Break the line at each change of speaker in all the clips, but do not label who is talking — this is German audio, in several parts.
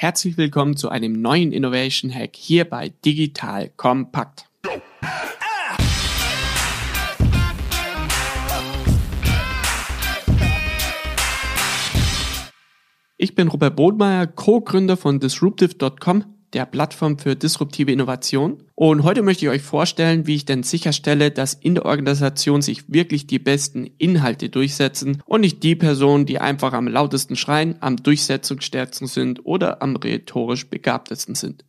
herzlich willkommen zu einem neuen Innovation Hack hier bei Digital Kompakt. Ich bin Robert Bodmeier, Co-Gründer von Disruptive.com, der Plattform für disruptive Innovation. Und heute möchte ich euch vorstellen, wie ich denn sicherstelle, dass in der Organisation sich wirklich die besten Inhalte durchsetzen und nicht die Personen, die einfach am lautesten schreien, am durchsetzungsstärksten sind oder am rhetorisch begabtesten sind.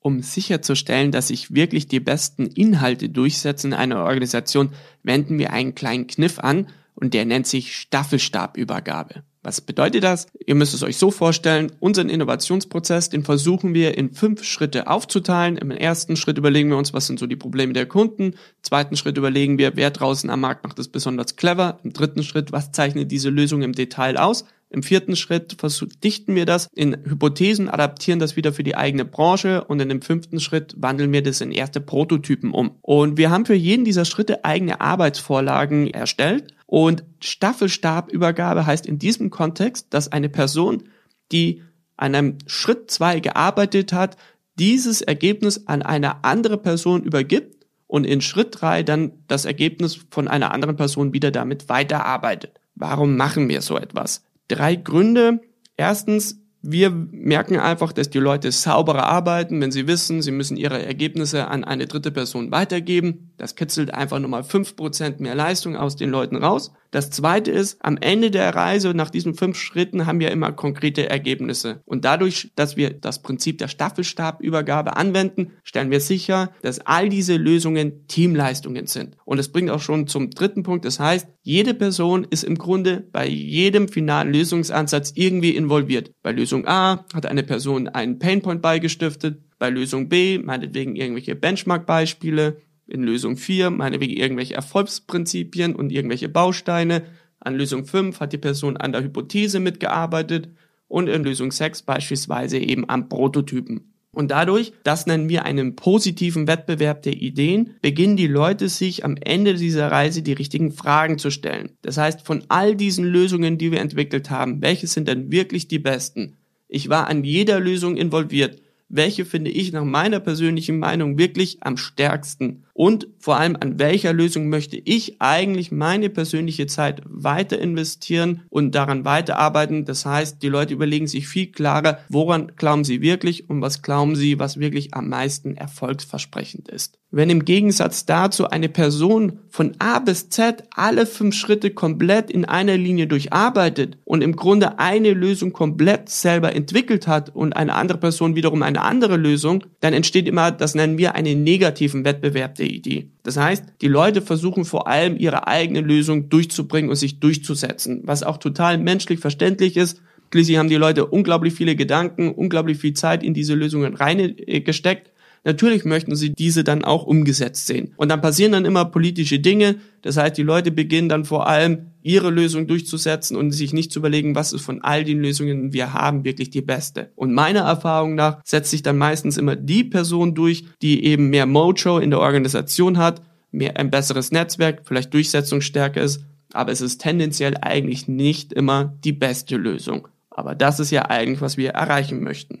Um sicherzustellen, dass sich wirklich die besten Inhalte durchsetzen in einer Organisation, wenden wir einen kleinen Kniff an und der nennt sich Staffelstabübergabe. Was bedeutet das? Ihr müsst es euch so vorstellen, unseren Innovationsprozess, den versuchen wir in fünf Schritte aufzuteilen. Im ersten Schritt überlegen wir uns, was sind so die Probleme der Kunden. Im zweiten Schritt überlegen wir, wer draußen am Markt macht es besonders clever. Im dritten Schritt, was zeichnet diese Lösung im Detail aus? Im vierten Schritt verdichten wir das in Hypothesen, adaptieren das wieder für die eigene Branche und in dem fünften Schritt wandeln wir das in erste Prototypen um. Und wir haben für jeden dieser Schritte eigene Arbeitsvorlagen erstellt und Staffelstabübergabe heißt in diesem Kontext, dass eine Person, die an einem Schritt zwei gearbeitet hat, dieses Ergebnis an eine andere Person übergibt und in Schritt drei dann das Ergebnis von einer anderen Person wieder damit weiterarbeitet. Warum machen wir so etwas? drei Gründe. Erstens, wir merken einfach, dass die Leute sauberer arbeiten, wenn sie wissen, sie müssen ihre Ergebnisse an eine dritte Person weitergeben. Das kitzelt einfach nochmal fünf Prozent mehr Leistung aus den Leuten raus. Das zweite ist, am Ende der Reise, nach diesen fünf Schritten, haben wir immer konkrete Ergebnisse. Und dadurch, dass wir das Prinzip der Staffelstabübergabe anwenden, stellen wir sicher, dass all diese Lösungen Teamleistungen sind. Und es bringt auch schon zum dritten Punkt. Das heißt, jede Person ist im Grunde bei jedem finalen Lösungsansatz irgendwie involviert. Bei Lösung A hat eine Person einen Painpoint beigestiftet, bei Lösung B meinetwegen irgendwelche Benchmark-Beispiele, in Lösung 4 meinetwegen irgendwelche Erfolgsprinzipien und irgendwelche Bausteine. An Lösung 5 hat die Person an der Hypothese mitgearbeitet und in Lösung 6 beispielsweise eben am Prototypen. Und dadurch, das nennen wir einen positiven Wettbewerb der Ideen, beginnen die Leute sich am Ende dieser Reise die richtigen Fragen zu stellen. Das heißt, von all diesen Lösungen, die wir entwickelt haben, welche sind denn wirklich die besten? Ich war an jeder Lösung involviert welche finde ich nach meiner persönlichen Meinung wirklich am stärksten und vor allem an welcher Lösung möchte ich eigentlich meine persönliche Zeit weiter investieren und daran weiterarbeiten. Das heißt, die Leute überlegen sich viel klarer, woran glauben sie wirklich und was glauben sie, was wirklich am meisten erfolgsversprechend ist. Wenn im Gegensatz dazu eine Person von A bis Z alle fünf Schritte komplett in einer Linie durcharbeitet und im Grunde eine Lösung komplett selber entwickelt hat und eine andere Person wiederum eine andere Lösung, dann entsteht immer, das nennen wir einen negativen Wettbewerb der Idee. Das heißt, die Leute versuchen vor allem ihre eigene Lösung durchzubringen und sich durchzusetzen, was auch total menschlich verständlich ist. Schließlich haben die Leute unglaublich viele Gedanken, unglaublich viel Zeit in diese Lösungen reingesteckt Natürlich möchten sie diese dann auch umgesetzt sehen. Und dann passieren dann immer politische Dinge. Das heißt, die Leute beginnen dann vor allem ihre Lösung durchzusetzen und sich nicht zu überlegen, was ist von all den Lösungen, wir haben, wirklich die beste. Und meiner Erfahrung nach setzt sich dann meistens immer die Person durch, die eben mehr Mojo in der Organisation hat, mehr ein besseres Netzwerk, vielleicht Durchsetzungsstärke ist, aber es ist tendenziell eigentlich nicht immer die beste Lösung. Aber das ist ja eigentlich, was wir erreichen möchten.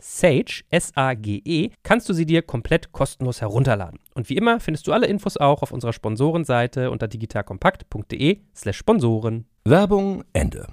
Sage, S-A-G-E, kannst du sie dir komplett kostenlos herunterladen. Und wie immer findest du alle Infos auch auf unserer Sponsorenseite unter digitalkompakt.de slash Sponsoren.
Werbung Ende.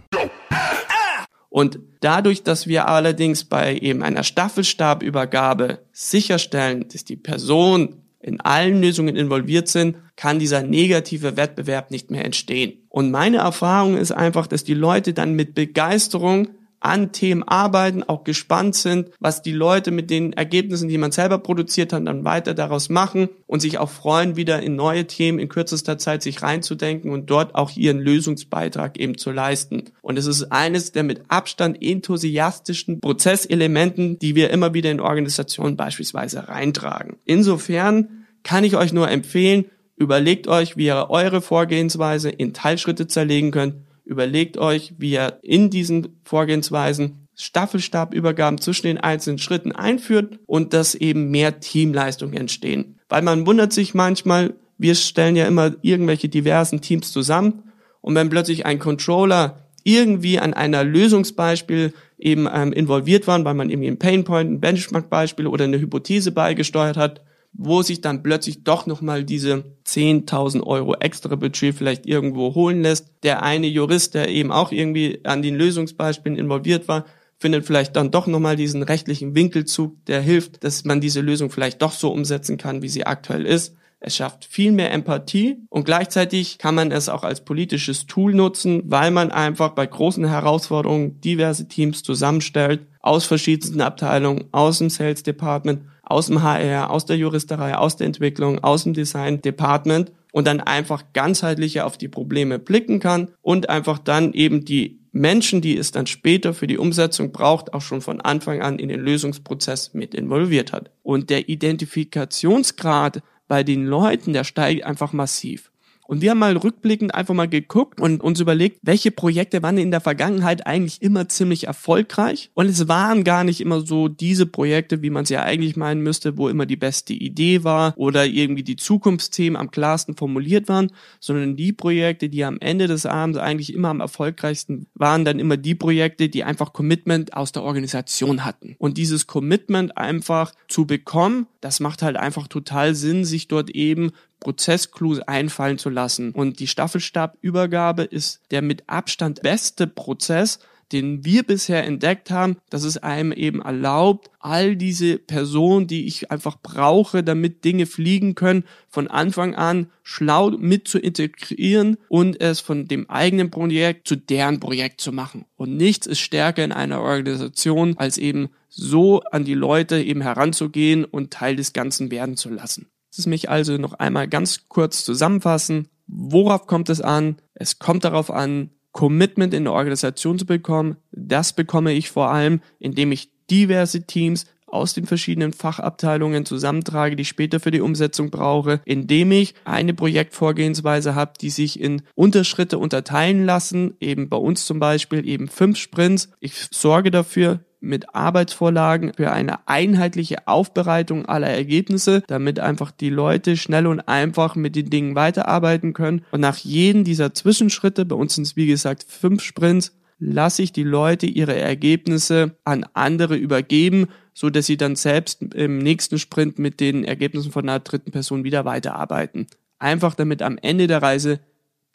Und dadurch, dass wir allerdings bei eben einer Staffelstabübergabe sicherstellen, dass die Person in allen Lösungen involviert sind, kann dieser negative Wettbewerb nicht mehr entstehen. Und meine Erfahrung ist einfach, dass die Leute dann mit Begeisterung an Themen arbeiten, auch gespannt sind, was die Leute mit den Ergebnissen, die man selber produziert hat, dann weiter daraus machen und sich auch freuen, wieder in neue Themen in kürzester Zeit sich reinzudenken und dort auch ihren Lösungsbeitrag eben zu leisten. Und es ist eines der mit Abstand enthusiastischen Prozesselementen, die wir immer wieder in Organisationen beispielsweise reintragen. Insofern kann ich euch nur empfehlen, überlegt euch, wie ihr eure Vorgehensweise in Teilschritte zerlegen könnt Überlegt euch, wie ihr in diesen Vorgehensweisen Staffelstabübergaben zwischen den einzelnen Schritten einführt und dass eben mehr Teamleistungen entstehen. Weil man wundert sich manchmal, wir stellen ja immer irgendwelche diversen Teams zusammen und wenn plötzlich ein Controller irgendwie an einer Lösungsbeispiel eben ähm, involviert war, weil man irgendwie ein Painpoint, ein Benchmark-Beispiel oder eine Hypothese beigesteuert hat, wo sich dann plötzlich doch nochmal diese 10.000 Euro extra Budget vielleicht irgendwo holen lässt. Der eine Jurist, der eben auch irgendwie an den Lösungsbeispielen involviert war, findet vielleicht dann doch nochmal diesen rechtlichen Winkelzug, der hilft, dass man diese Lösung vielleicht doch so umsetzen kann, wie sie aktuell ist. Es schafft viel mehr Empathie und gleichzeitig kann man es auch als politisches Tool nutzen, weil man einfach bei großen Herausforderungen diverse Teams zusammenstellt aus verschiedensten Abteilungen, aus dem Sales Department aus dem HR, aus der Juristerei, aus der Entwicklung, aus dem Design Department und dann einfach ganzheitlicher auf die Probleme blicken kann und einfach dann eben die Menschen, die es dann später für die Umsetzung braucht, auch schon von Anfang an in den Lösungsprozess mit involviert hat. Und der Identifikationsgrad bei den Leuten, der steigt einfach massiv. Und wir haben mal rückblickend einfach mal geguckt und uns überlegt, welche Projekte waren in der Vergangenheit eigentlich immer ziemlich erfolgreich. Und es waren gar nicht immer so diese Projekte, wie man es ja eigentlich meinen müsste, wo immer die beste Idee war oder irgendwie die Zukunftsthemen am klarsten formuliert waren, sondern die Projekte, die am Ende des Abends eigentlich immer am erfolgreichsten waren, dann immer die Projekte, die einfach Commitment aus der Organisation hatten. Und dieses Commitment einfach zu bekommen, das macht halt einfach total Sinn, sich dort eben Prozessclues einfallen zu lassen. Und die Staffelstabübergabe ist der mit Abstand beste Prozess, den wir bisher entdeckt haben, dass es einem eben erlaubt, all diese Personen, die ich einfach brauche, damit Dinge fliegen können, von Anfang an schlau mit zu integrieren und es von dem eigenen Projekt zu deren Projekt zu machen. Und nichts ist stärker in einer Organisation, als eben so an die Leute eben heranzugehen und Teil des Ganzen werden zu lassen. Lass es mich also noch einmal ganz kurz zusammenfassen. Worauf kommt es an? Es kommt darauf an, Commitment in der Organisation zu bekommen. Das bekomme ich vor allem, indem ich diverse Teams aus den verschiedenen Fachabteilungen zusammentrage, die ich später für die Umsetzung brauche, indem ich eine Projektvorgehensweise habe, die sich in Unterschritte unterteilen lassen, eben bei uns zum Beispiel eben fünf Sprints. Ich sorge dafür, mit Arbeitsvorlagen für eine einheitliche Aufbereitung aller Ergebnisse, damit einfach die Leute schnell und einfach mit den Dingen weiterarbeiten können. Und nach jedem dieser Zwischenschritte, bei uns sind es wie gesagt fünf Sprints, lasse ich die Leute ihre Ergebnisse an andere übergeben, so dass sie dann selbst im nächsten Sprint mit den Ergebnissen von einer dritten Person wieder weiterarbeiten. Einfach damit am Ende der Reise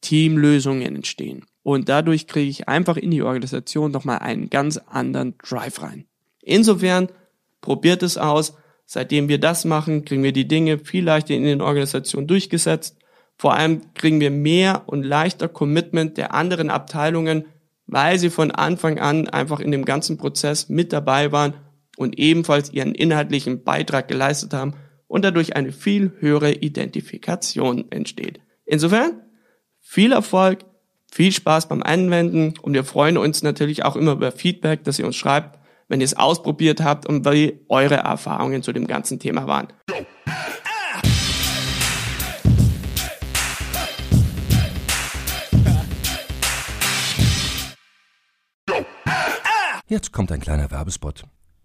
Teamlösungen entstehen. Und dadurch kriege ich einfach in die Organisation nochmal einen ganz anderen Drive rein. Insofern probiert es aus. Seitdem wir das machen, kriegen wir die Dinge viel leichter in den Organisationen durchgesetzt. Vor allem kriegen wir mehr und leichter Commitment der anderen Abteilungen, weil sie von Anfang an einfach in dem ganzen Prozess mit dabei waren und ebenfalls ihren inhaltlichen Beitrag geleistet haben und dadurch eine viel höhere Identifikation entsteht. Insofern viel Erfolg, viel Spaß beim Anwenden und wir freuen uns natürlich auch immer über Feedback, dass ihr uns schreibt, wenn ihr es ausprobiert habt und wie eure Erfahrungen zu dem ganzen Thema waren.
Jetzt kommt ein kleiner Werbespot.